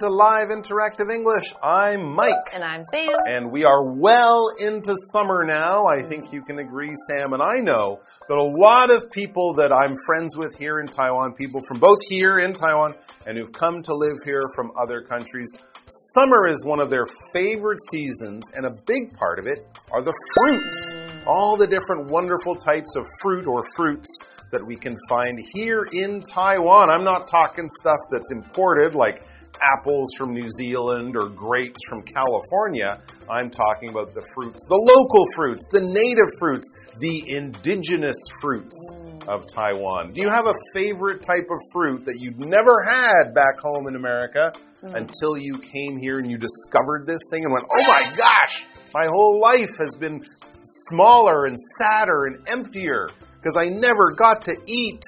Welcome to Live Interactive English. I'm Mike. And I'm Sam. And we are well into summer now. I think you can agree, Sam, and I know that a lot of people that I'm friends with here in Taiwan, people from both here in Taiwan and who've come to live here from other countries, summer is one of their favorite seasons, and a big part of it are the fruits. All the different wonderful types of fruit or fruits that we can find here in Taiwan. I'm not talking stuff that's imported like apples from New Zealand or grapes from California. I'm talking about the fruits, the local fruits, the native fruits, the indigenous fruits of Taiwan. Do you have a favorite type of fruit that you'd never had back home in America mm. until you came here and you discovered this thing and went, oh my gosh, my whole life has been smaller and sadder and emptier because I never got to eat.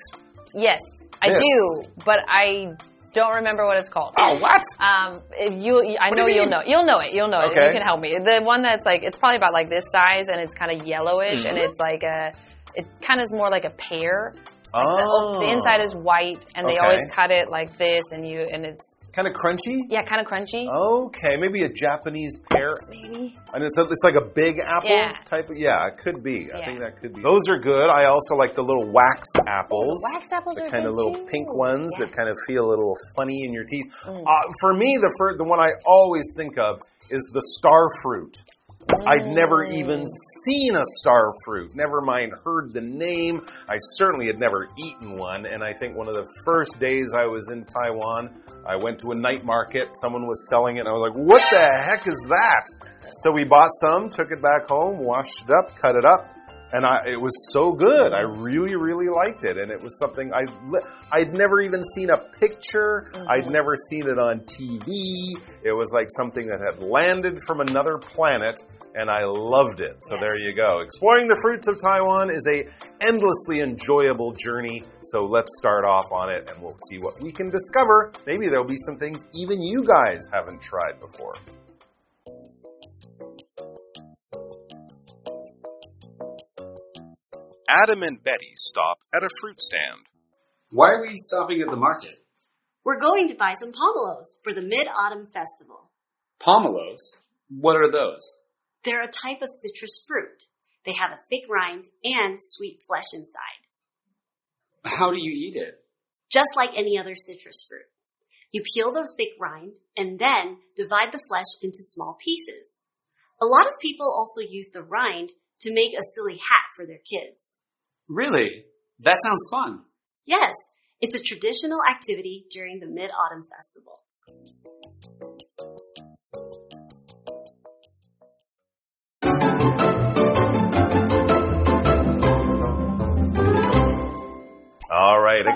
Yes, I do, but I don't remember what it's called. Oh, what? Um, if you, I What know you you'll know. You'll know it. You'll know it. Okay. You can help me. The one that's like it's probably about like this size and it's kind of yellowish and Mhm. it's like a. It kind of is more like a pear. Oh, The, the inside is white and they Okay. always cut it like this and you and it's kind of crunchy. yeah kind of crunchy. Okay, maybe a Japanese pear, Maybe. and it's a, it's like a big apple Yeah. type. Of, yeah, it could be. I think that could be. Those are good. I also like the little wax apples. The wax apples the are kind of little too. pink ones Yeah. that kind of feel a little funny in your teeth. Mm. Uh, for me, the fir- the one I always think of is the star fruit. I'd never even seen a star fruit, never mind heard the name. I certainly had never eaten one. And I think one of the first days I was in Taiwan, I went to a night market. Someone was selling it, and I was like, what the heck is that? So we bought some, took it back home, washed it up, cut it up. And I, it was so good. I really, really liked it. And it was something I I'd never even seen a picture. Mm-hmm. I'd never seen it on TV. It was like something that had landed from another planet and I loved it. So there you go. Exploring the fruits of Taiwan is a endlessly enjoyable journey. So let's start off on it and we'll see what we can discover. Maybe there'll be some things even you guys haven't tried before. Adam and Betty stop at a fruit stand. Why are we stopping at the market? We're going to buy some pomelos for the Mid Autumn Festival. Pomelos? What are those? They're a type of citrus fruit. They have a thick rind and sweet flesh inside, How do you eat it? just like any other citrus fruit. You peel the thick rind and then divide the flesh into small pieces. A lot of people also use the rind to make a silly hat for their kids. Really? That sounds fun. Yes, it's a traditional activity during the Mid Autumn Festival.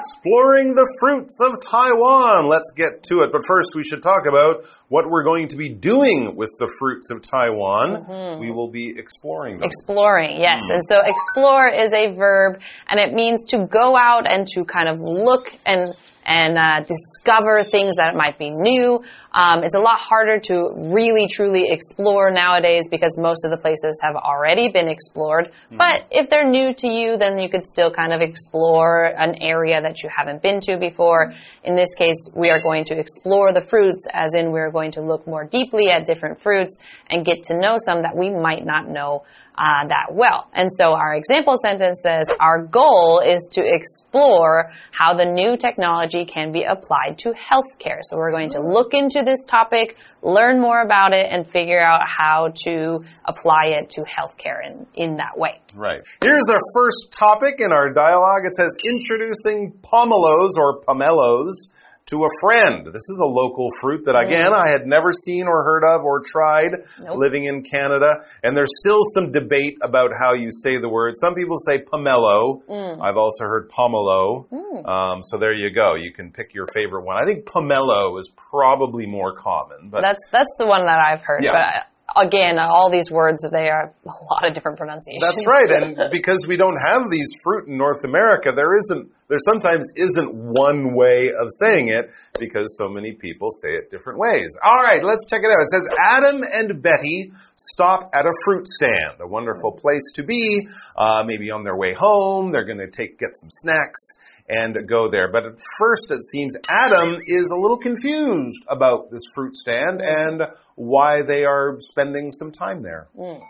Exploring the fruits of Taiwan. Let's get to it. But first, we should talk about what we're going to be doing with the fruits of Taiwan. We will be exploring them. Exploring, yes. Hmm. And so explore is a verb and it means to go out and to kind of look and and uh, discover things that might be new. Um, it's a lot harder to really truly explore nowadays because most of the places have already been explored. Hmm. But if they're new to you, then you could still kind of explore an area that you haven't been to before. In this case, we are going to explore the fruits, as in we're going to look more deeply at different fruits and get to know some that we might not know uh, that well. And so our example sentence says, our goal is to explore how the new technology can be applied to healthcare. So we're going to look into this topic, learn more about it, and figure out how to apply it to healthcare in, in that way. Right. Here's our first topic in our dialogue. It says introducing pomelos or pomelos to a friend. This is a local fruit that again I had never seen or heard of or tried Nope. living in Canada. And there's still some debate about how you say the word. Some people say pomelo. I've also heard pomelo. Um, so there you go. You can pick your favorite one. I think pomelo is probably more common, but That's that's the one that I've heard. Yeah. But I, again, all these words, they are a lot of different pronunciations. That's right. And because we don't have these fruit in North America, there isn't, there sometimes isn't one way of saying it because so many people say it different ways. All right, let's check it out. It says Adam and Betty stop at a fruit stand, a wonderful place to be. Uh, maybe on their way home, they're going to take, get some snacks and go there. But at first, it seems Adam is a little confused about this fruit stand and why they are spending some time there. Hmm.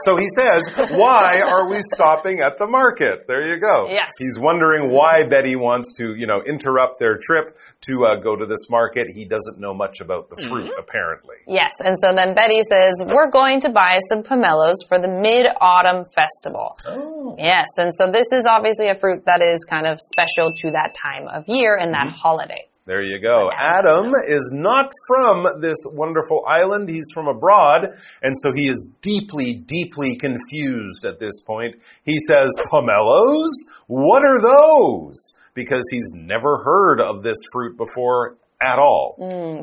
So he says, why are we stopping at the market? There you go. Yes. He's wondering why Betty wants to, you know, interrupt their trip to uh, go to this market. He doesn't know much about the fruit, apparently. Yes, and so then Betty says, We're going to buy some pomelos for the mid autumn festival. Oh. Yes, and so this is obviously a fruit that is kind of special to that time of year and that holiday. There you go. Adam is not from this wonderful island. He's from abroad. And so he is deeply, deeply confused at this point. He says, Pomelos? What are those? Because he's never heard of this fruit before at all.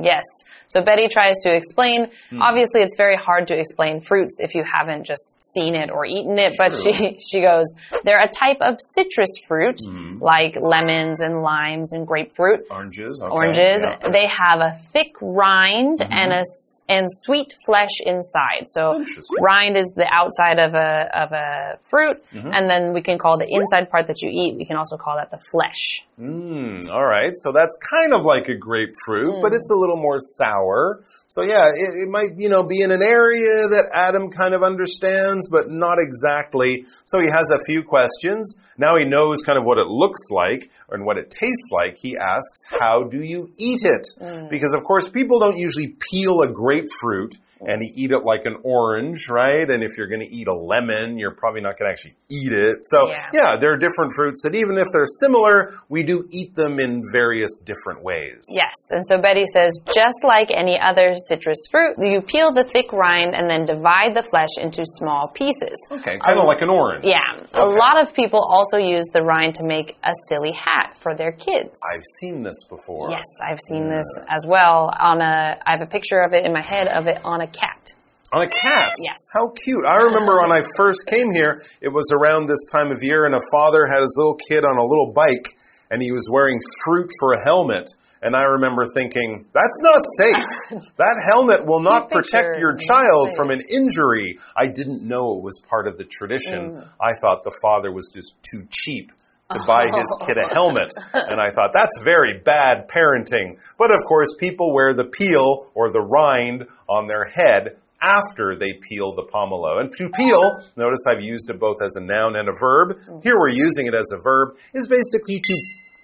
Yes. So Betty tries to explain. Hmm. Obviously, it's very hard to explain fruits if you haven't just seen it or eaten it. But she she goes, they're a type of citrus fruit, Hmm. like lemons and limes and grapefruit. Oranges. okay, Oranges. yeah. They have a thick rind and a and sweet flesh inside. So rind is the outside of a of a fruit, Mm-hmm. and then we can call the inside part that you eat. We can also call that the flesh. Mm, all right, so that's kind of like a grapefruit, but it's a mm. little more sour. So yeah, it, it might you know be in an area that Adam kind of understands, but not exactly. So he has a few questions. Now he knows kind of what it looks like and what it tastes like. He asks, "How do you eat it?" Mm. Because of course, people don't usually peel a grapefruit. And you eat it like an orange, right? And if you're going to eat a lemon, you're probably not going to actually eat it. So, Yeah. yeah, there are different fruits that even if they're similar, we do eat them in various different ways. Yes, and so Betty says, just like any other citrus fruit, you peel the thick rind and then divide the flesh into small pieces. Okay, kind of like an orange. Yeah, a lot of people also use the rind to make a silly hat for their kids. I've seen this before. Yes, I've seen this as well. On a, I have a picture of it in my head of it on a cat. On a cat. Yes. How cute. I remember when I first came here, it was around this time of year, and a father had his little kid on a little bike, and he was wearing fruit for a helmet. And I remember thinking, that's not safe. that helmet will not protect your child from an injury. I didn't know it was part of the tradition. Mm. I thought the father was just too cheap to buy his oh. kid a helmet. And I thought, that's very bad parenting. But of course, people wear the peel or the rind on their head after they peel the pomelo. And to peel, notice I've used it both as a noun and a verb. Here we're using it as a verb, is basically to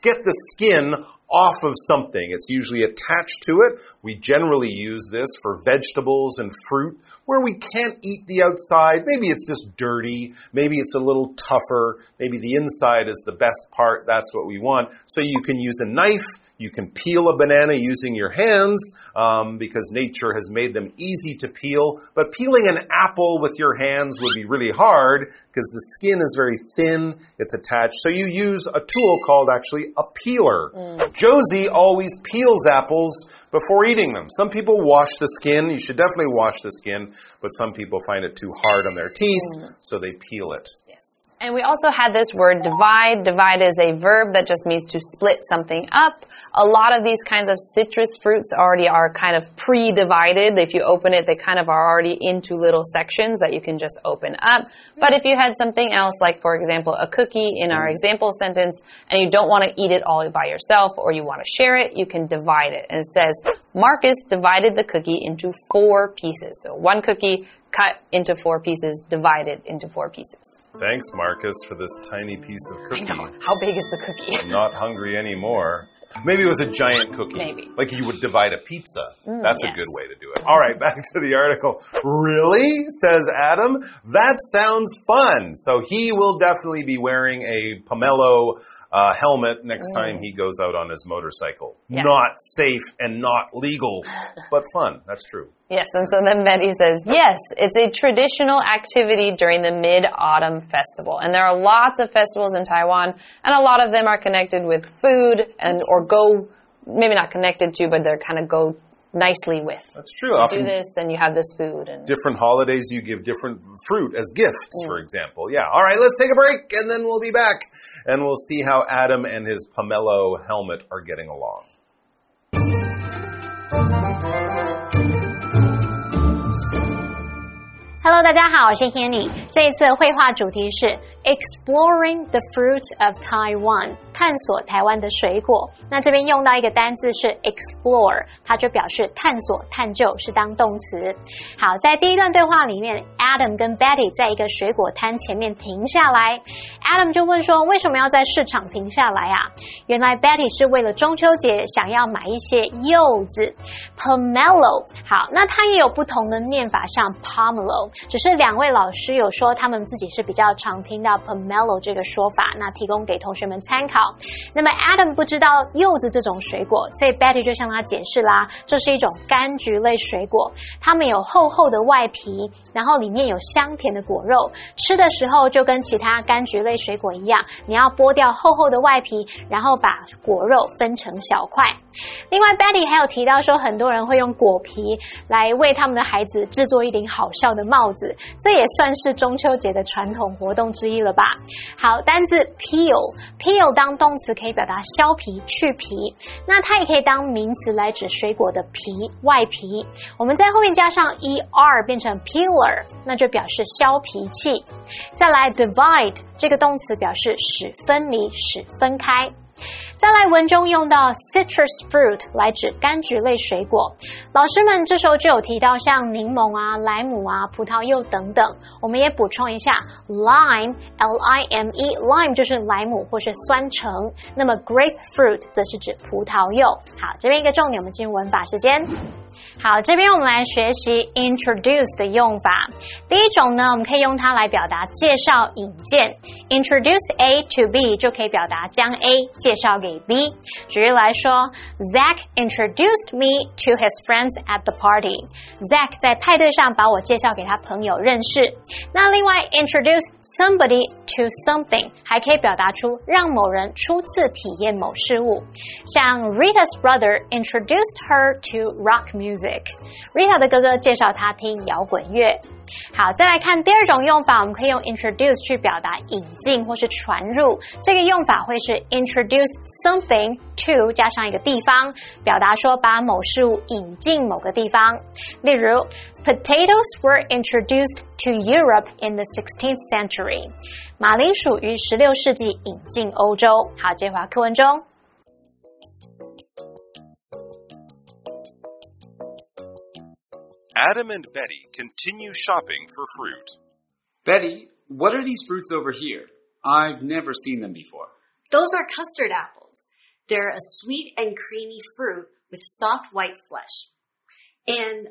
get the skin off of something. It's usually attached to it. We generally use this for vegetables and fruit where we can't eat the outside. Maybe it's just dirty. Maybe it's a little tougher. Maybe the inside is the best part. That's what we want. So you can use a knife. You can peel a banana using your hands um, because nature has made them easy to peel. But peeling an apple with your hands would be really hard because the skin is very thin. It's attached. So you use a tool called actually a peeler. Josie always peels apples before eating them. Some people wash the skin. You should definitely wash the skin, but some people find it too hard on their teeth, so they peel it. And we also had this word divide. Divide is a verb that just means to split something up. A lot of these kinds of citrus fruits already are kind of pre-divided. If you open it, they kind of are already into little sections that you can just open up. But if you had something else, like for example, a cookie in our example sentence, and you don't want to eat it all by yourself or you want to share it, you can divide it. And it says, Marcus divided the cookie into four pieces. So one cookie cut into four pieces, divided into four pieces. Thanks, Marcus, for this tiny piece of cookie. I know. How big is the cookie? I'm not hungry anymore. Maybe it was a giant cookie. Maybe. Like you would divide a pizza. Mm, That's a good way to do it. All right, back to the article. Really? Says Adam. That sounds fun. So he will definitely be wearing a pomelo uh, helmet next time he goes out on his motorcycle. Yeah. Not safe and not legal, but fun. That's true. Yes, and so then Betty says, yes, it's a traditional activity during the Mid-Autumn Festival. And there are lots of festivals in Taiwan, and a lot of them are connected with food and or go maybe not connected to, but they're kind of go nicely with. That's true. Often do this, and you have this food. And different holidays, you give different fruit as gifts, mm. for example. Yeah. All right, let's take a break, and then we'll be back, and we'll see how Adam and his pomelo helmet are getting along. Hello，大家好，我是 Hanny。这一次会话主题是 Exploring the fruits of Taiwan，探索台湾的水果。那这边用到一个单字是 explore，它就表示探索、探究，是当动词。好，在第一段对话里面，Adam 跟 Betty 在一个水果摊前面停下来。Adam 就问说：“为什么要在市场停下来啊？”原来 Betty 是为了中秋节想要买一些柚子，pomelo。好，那它也有不同的念法，像 pomelo。只是两位老师有说他们自己是比较常听到 pomelo 这个说法，那提供给同学们参考。那么 Adam 不知道柚子这种水果，所以 Betty 就向他解释啦，这是一种柑橘类水果，它们有厚厚的外皮，然后里面有香甜的果肉，吃的时候就跟其他柑橘类水果一样，你要剥掉厚厚的外皮，然后把果肉分成小块。另外，Betty 还有提到说，很多人会用果皮来为他们的孩子制作一顶好笑的帽子，这也算是中秋节的传统活动之一了吧？好，单字 peel，peel 当动词可以表达削皮、去皮，那它也可以当名词来指水果的皮、外皮。我们在后面加上 er 变成 peeler，那就表示削皮器。再来 divide 这个动词表示使分离、使分开。再来，文中用到 citrus fruit 来指柑橘类水果。老师们这时候就有提到像柠檬啊、莱姆啊、葡萄柚等等。我们也补充一下，lime，l i m e，lime 就是莱姆或是酸橙。那么 grapefruit 则是指葡萄柚。好，这边一个重点，我们进入文法时间。好，这边我们来学习 introduce 的用法。第一种呢，我们可以用它来表达介绍、引荐。Introduce A to B 就可以表达将 A 介绍给 B。举例来说，Zach introduced me to his friends at the party。Zach 在派对上把我介绍给他朋友认识。那另外，introduce somebody to something 还可以表达出让某人初次体验某事物。像 Rita's brother introduced her to rock music。 Rita 的哥哥介绍他听摇滚乐。好，再来看第二种用法，我们可以用 introduce 去表达引进或是传入。这个用法会是 introduce something to 加上一个地方，表达说把某事物引进某个地方。例如，potatoes were introduced to Europe in the 16th century。马铃薯于十六世纪引进欧洲。好，接回课文中。Adam and Betty continue shopping for fruit. Betty, what are these fruits over here? I've never seen them before. Those are custard apples. They're a sweet and creamy fruit with soft white flesh. And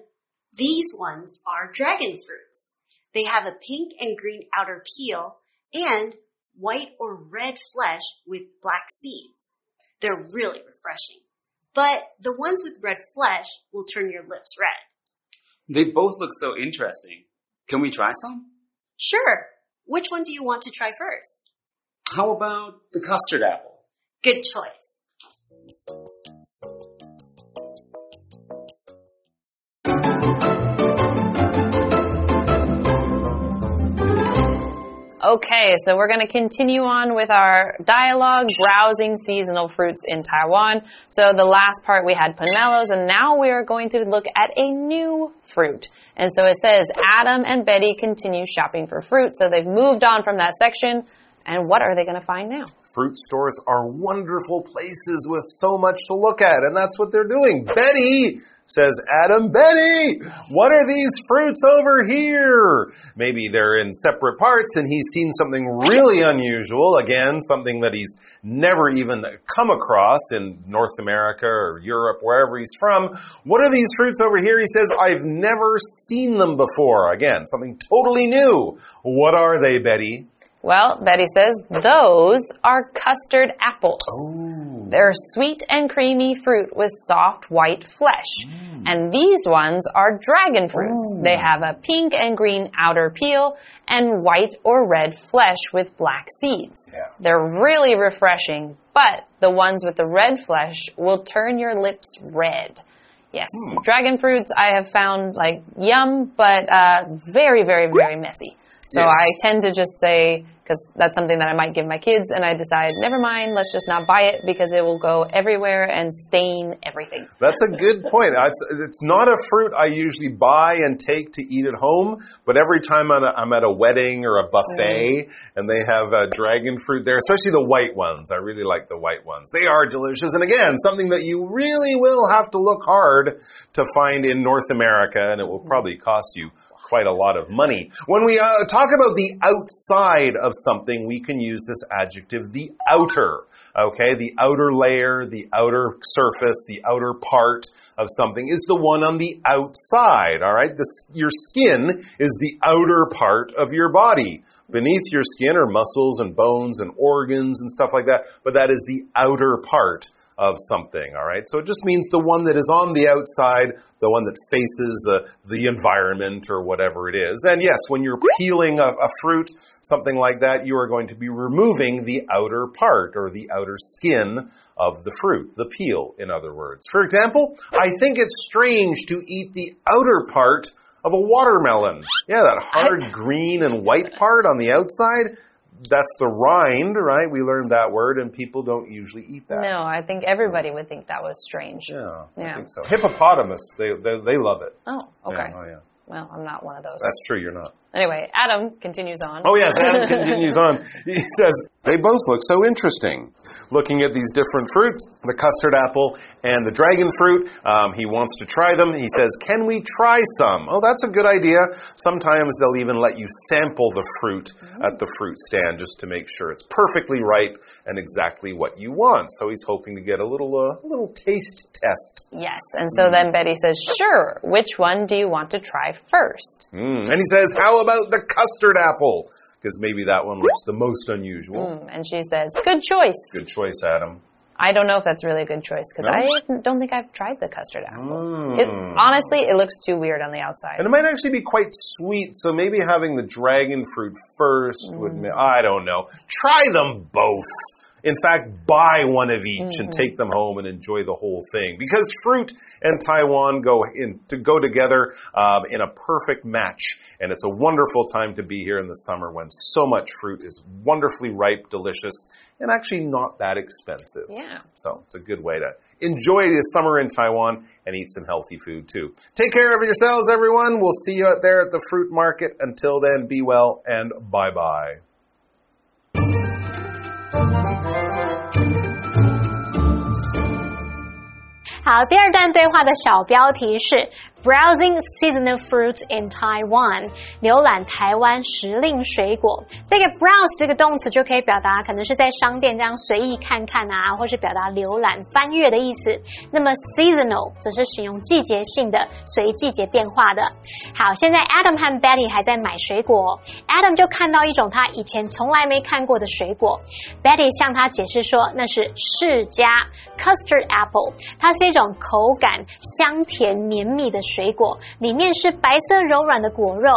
these ones are dragon fruits. They have a pink and green outer peel and white or red flesh with black seeds. They're really refreshing. But the ones with red flesh will turn your lips red. They both look so interesting. Can we try some? Sure. Which one do you want to try first? How about the custard apple? Good choice. Okay, so we're going to continue on with our dialogue, browsing seasonal fruits in Taiwan. So the last part we had pomelos, and now we are going to look at a new fruit. And so it says Adam and Betty continue shopping for fruit. So they've moved on from that section. And what are they going to find now? Fruit stores are wonderful places with so much to look at, and that's what they're doing. Betty says, Adam, Betty, what are these fruits over here? Maybe they're in separate parts and he's seen something really unusual. Again, something that he's never even come across in North America or Europe, wherever he's from. What are these fruits over here? He says, I've never seen them before. Again, something totally new. What are they, Betty? Well, Betty says those are custard apples. They're sweet and creamy fruit with soft white flesh. And these ones are dragon fruits. They have a pink and green outer peel and white or red flesh with black seeds. Yeah. They're really refreshing, but the ones with the red flesh will turn your lips red. Yes, dragon fruits I have found like yum, but uh, very, very, very messy. So Yes. I tend to just say because that's something that I might give my kids, and I decide never mind, let's just not buy it because it will go everywhere and stain everything. That's a good point. It's, it's not a fruit I usually buy and take to eat at home, but every time I'm at a, I'm at a wedding or a buffet and they have uh, dragon fruit there, especially the white ones. I really like the white ones. They are delicious. And again, something that you really will have to look hard to find in North America, and it will probably cost you quite a lot of money. When we uh, talk about the outside of something, we can use this adjective, the outer. Okay, the outer layer, the outer surface, the outer part of something is the one on the outside. All right, the, your skin is the outer part of your body. Beneath your skin are muscles and bones and organs and stuff like that, but that is the outer part of something, all right? So it just means the one that is on the outside, the one that faces uh, the environment or whatever it is. And yes, when you're peeling a, a fruit, something like that, you are going to be removing the outer part or the outer skin of the fruit, the peel, in other words. For example, I think it's strange to eat the outer part of a watermelon. Yeah, that hard green and white part on the outside. That's the rind, right? We learned that word, and people don't usually eat that. No, I think everybody would think that was strange. Yeah, I Yeah. think so. Hippopotamus, they, they they love it. Oh, okay. Yeah, oh yeah, Well, I'm not one of those. that's true. You're not. Anyway, Adam continues on. Oh yes, Adam continues on. He says they both look so interesting. Looking at these different fruits, the custard apple and the dragon fruit, um, he wants to try them. He says, "Can we try some?" Oh, that's a good idea. Sometimes they'll even let you sample the fruit at the fruit stand just to make sure it's perfectly ripe and exactly what you want. So he's hoping to get a little uh, little taste test. Yes, and so then Betty says, "Sure. Which one do you want to try first? Mm. And he says, How about the custard apple? Because maybe that one looks the most unusual. Mm, And she says, "Good choice." Good choice, Adam. I don't know if that's really a good choice because No? I don't think I've tried the custard apple. Mm. It, honestly, it looks too weird on the outside. And it might actually be quite sweet, so maybe having the dragon fruit first would. Mm. ma- I don't know. Try them both. In fact, buy one of each and Mm-hmm. take them home and enjoy the whole thing. Because fruit and Taiwan go in to go together um, in a perfect match, and it's a wonderful time to be here in the summer when so much fruit is wonderfully ripe, delicious, and actually not that expensive. Yeah. So it's a good way to enjoy the summer in Taiwan and eat some healthy food too. Take care of yourselves, everyone. We'll see you out there at the fruit market. Until then, be well and bye bye. 好，第二段对话的小标题是 Browsing seasonal fruits in Taiwan，浏览台湾时令水果。这个 browse 这个动词就可以表达可能是在商店这样随意看看啊，或是表达浏览、翻阅的意思。那么 seasonal 则是形容季节性的、随季节变化的。好，现在 Adam 和 Betty 还在买水果，Adam 就看到一种他以前从来没看过的水果，Betty 向他解释说那是释迦 custard apple，它是一种口感香甜绵密的水果，里面是白色柔软的果肉。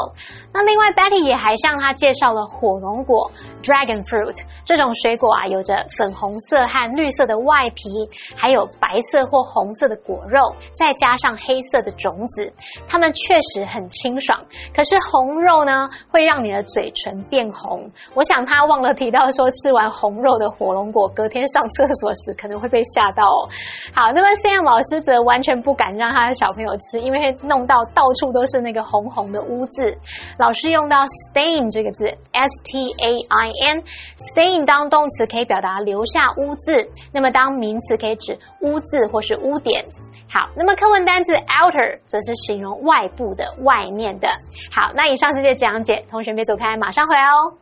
那另外 Betty 也还向他介绍了火龙果 dragon fruit 这种水果啊，有着粉红色和绿色的外皮，还有白色或红色的果肉，再加上黑色的种子，它们确实很清爽。可是红肉呢，会让你的嘴唇变红。我想他忘了提到说，吃完红肉的火龙果，隔天上厕所时可能会被吓到哦。好，那么 Sam 老师则完全不敢让他的小朋友吃，因为弄到到处都是那个红红的污渍。老师用到 stain 这个字，s t a i n，stain 当动词可以表达留下污渍，那么当名词可以指污渍或是污点。好，那么课文单字 outer 则是形容外部的、外面的。好，那以上这些讲解，同学别走开，马上回来哦。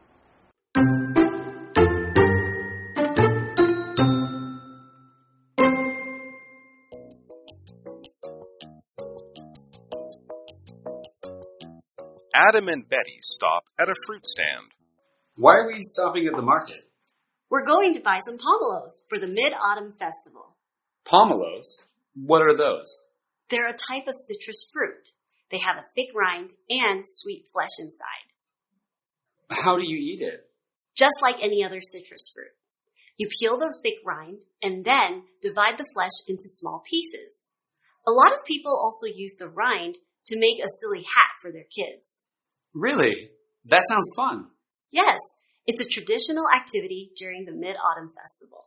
Adam and Betty stop at a fruit stand. Why are we stopping at the market? We're going to buy some pomelos for the Mid Autumn Festival. Pomelos? What are those? They're a type of citrus fruit. They have a thick rind and sweet flesh inside, How do you eat it? just like any other citrus fruit. You peel the thick rind and then divide the flesh into small pieces. A lot of people also use the rind to make a silly hat for their kids. Really? That sounds fun. Yes, it's a traditional activity during the Mid Autumn Festival.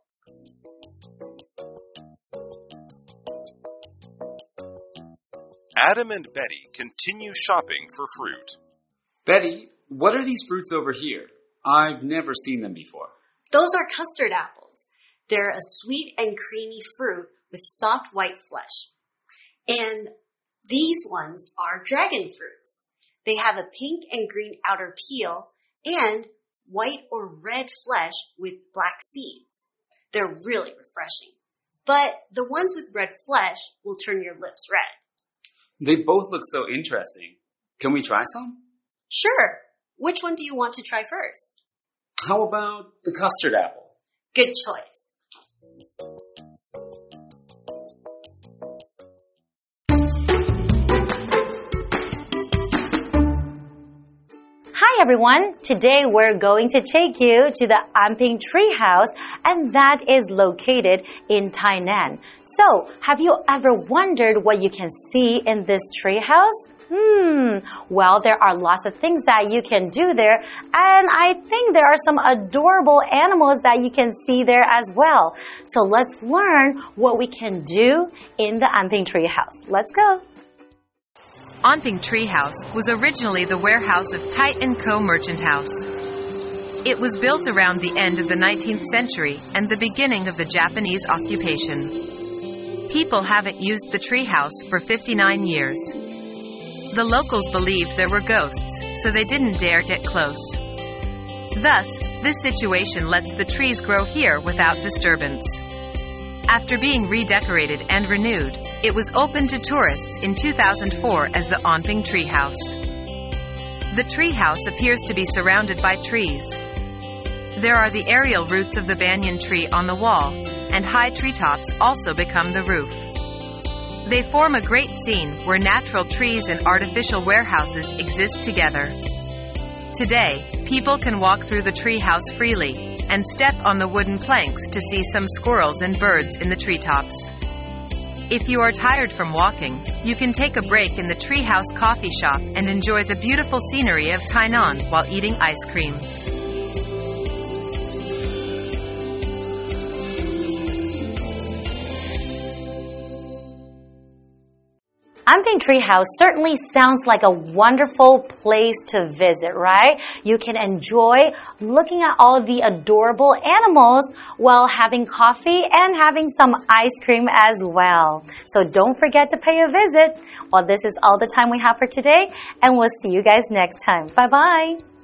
Adam and Betty continue shopping for fruit. Betty, what are these fruits over here? I've never seen them before. Those are custard apples. They're a sweet and creamy fruit with soft white flesh. And these ones are dragon fruits. They have a pink and green outer peel and white or red flesh with black seeds. They're really refreshing. But the ones with red flesh will turn your lips red. They both look so interesting. Can we try some? Sure. Which one do you want to try first? How about the custard apple? Good choice. Hi everyone! Today we're going to take you to the Anping Tree House and that is located in Tainan. So, have you ever wondered what you can see in this tree house? Hmm, well, there are lots of things that you can do there, and I think there are some adorable animals that you can see there as well. So let's learn what we can do in the Anping Tree House. Let's go! Anping Tree House was originally the warehouse of Tait & Co. Merchant House. It was built around the end of the 19th century and the beginning of the Japanese occupation. People haven't used the tree house for 59 years. The locals believed there were ghosts, so they didn't dare get close. Thus, this situation lets the trees grow here without disturbance. After being redecorated and renewed, it was opened to tourists in 2004 as the Anping Tree House. The tree house appears to be surrounded by trees. There are the aerial roots of the banyan tree on the wall, and high treetops also become the roof. They form a great scene where natural trees and artificial warehouses exist together. Today, people can walk through the treehouse freely and step on the wooden planks to see some squirrels and birds in the treetops. If you are tired from walking, you can take a break in the treehouse coffee shop and enjoy the beautiful scenery of Tainan while eating ice cream. Anping Tree House certainly sounds like a wonderful place to visit, right? You can enjoy looking at all the adorable animals while having coffee and having some ice cream as well. So don't forget to pay a visit. Well, this is all the time we have for today, and we'll see you guys next time. Bye bye.